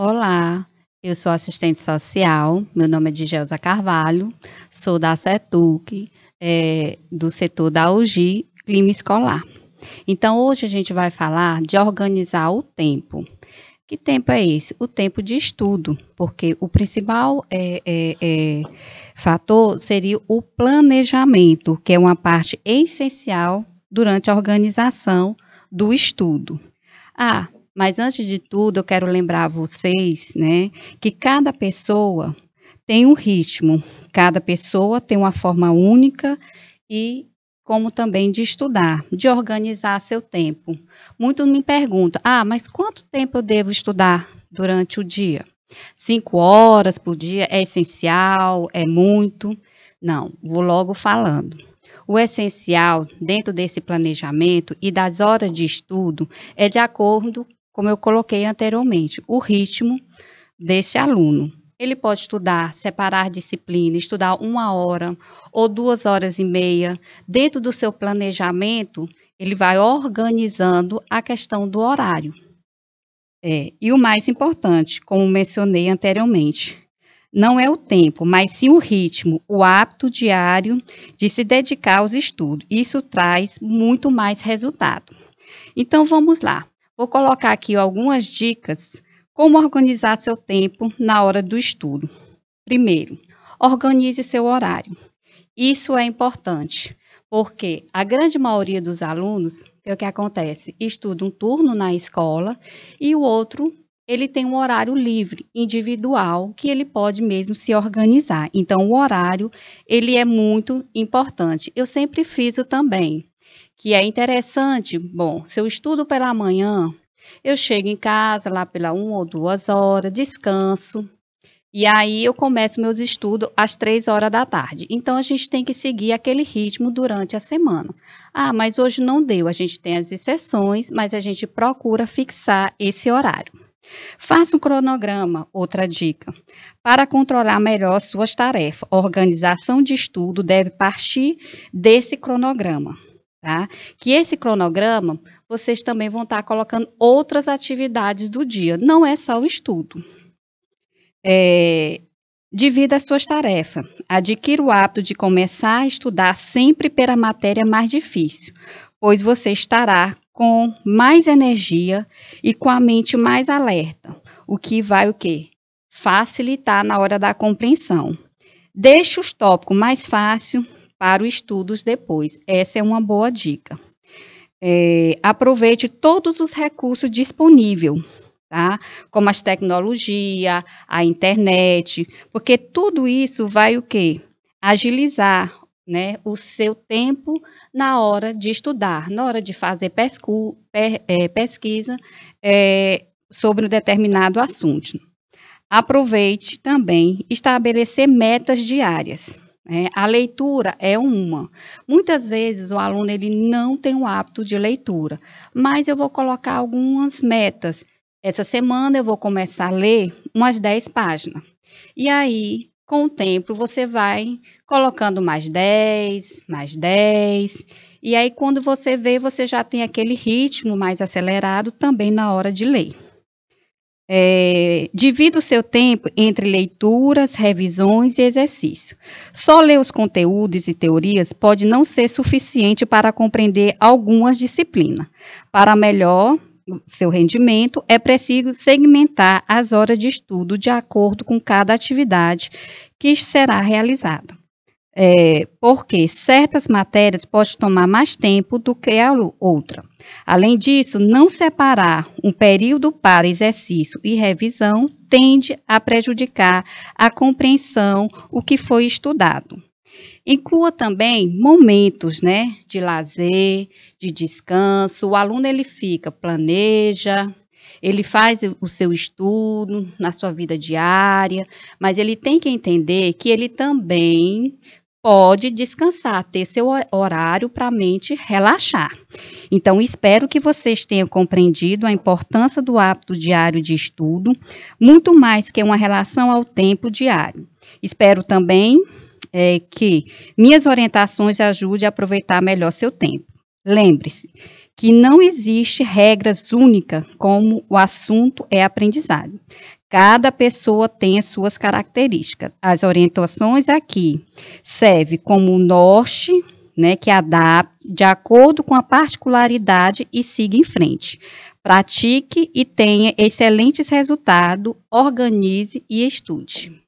Olá, eu sou assistente social, meu nome é Digelza Carvalho, sou da CETUC, é, do setor da UGI, Clima Escolar. Então, hoje a gente vai falar de organizar o tempo. Que tempo é esse? O tempo de estudo, porque o principal é, é, é, fator seria o planejamento, que é uma parte essencial durante a organização do estudo. Ah, mas antes de tudo, eu quero lembrar a vocês, né, que cada pessoa tem um ritmo, cada pessoa tem uma forma única e como também de estudar, de organizar seu tempo. Muitos me perguntam: ah, mas quanto tempo eu devo estudar durante o dia? Cinco horas por dia é essencial? É muito? Não, vou logo falando. O essencial dentro desse planejamento e das horas de estudo é de acordo, como eu coloquei anteriormente, o ritmo desse aluno. Ele pode estudar, separar disciplina, estudar uma hora ou duas horas e meia. Dentro do seu planejamento, ele vai organizando a questão do horário. É, e o mais importante, como mencionei anteriormente, não é o tempo, mas sim o ritmo, o hábito diário de se dedicar aos estudos. Isso traz muito mais resultado. Então vamos lá. Vou colocar aqui algumas dicas como organizar seu tempo na hora do estudo? Primeiro, organize seu horário. Isso é importante, porque a grande maioria dos alunos, é o que acontece, estuda um turno na escola e o outro ele tem um horário livre, individual, que ele pode mesmo se organizar. Então, o horário, ele é muito importante. Eu sempre friso também, que é interessante, bom, se eu estudo pela manhã, eu chego em casa lá pela uma ou duas horas, descanso, e aí eu começo meus estudos às três horas da tarde. Então a gente tem que seguir aquele ritmo durante a semana. Ah, mas hoje não deu. A gente tem as exceções, mas a gente procura fixar esse horário. Faça um cronograma, outra dica. Para controlar melhor suas tarefas, a organização de estudo deve partir desse cronograma tá? Que esse cronograma, vocês também vão estar colocando outras atividades do dia, não é só o estudo. É, divida as suas tarefas. Adquira o hábito de começar a estudar sempre pela matéria mais difícil, pois você estará com mais energia e com a mente mais alerta, o que vai o quê? Facilitar na hora da compreensão. Deixe os tópicos mais fáceis para os estudos depois. Essa é uma boa dica. É, aproveite todos os recursos disponíveis, tá? Como as tecnologias, a internet, porque tudo isso vai o quê? Agilizar né, o seu tempo na hora de estudar, na hora de fazer pescu, per, é, pesquisa é, sobre um determinado assunto. Aproveite também estabelecer metas diárias. É, a leitura é uma. Muitas vezes o aluno ele não tem o hábito de leitura, mas eu vou colocar algumas metas. Essa semana eu vou começar a ler umas 10 páginas. E aí, com o tempo, você vai colocando mais 10, mais 10. E aí, quando você vê, você já tem aquele ritmo mais acelerado também na hora de ler. É, divida o seu tempo entre leituras, revisões e exercício. Só ler os conteúdos e teorias pode não ser suficiente para compreender algumas disciplinas. Para melhor seu rendimento, é preciso segmentar as horas de estudo de acordo com cada atividade que será realizada é, porque certas matérias podem tomar mais tempo do que a outra. Além disso, não separar um período para exercício e revisão tende a prejudicar a compreensão o que foi estudado. Inclua também momentos, né, de lazer, de descanso. O aluno ele fica, planeja, ele faz o seu estudo na sua vida diária, mas ele tem que entender que ele também pode descansar, ter seu horário para a mente relaxar. Então, espero que vocês tenham compreendido a importância do hábito diário de estudo, muito mais que uma relação ao tempo diário. Espero também é, que minhas orientações ajudem a aproveitar melhor seu tempo. Lembre-se que não existe regras únicas como o assunto é aprendizado. Cada pessoa tem as suas características. As orientações aqui servem como norte, né, que adapte de acordo com a particularidade e siga em frente. Pratique e tenha excelentes resultados, organize e estude.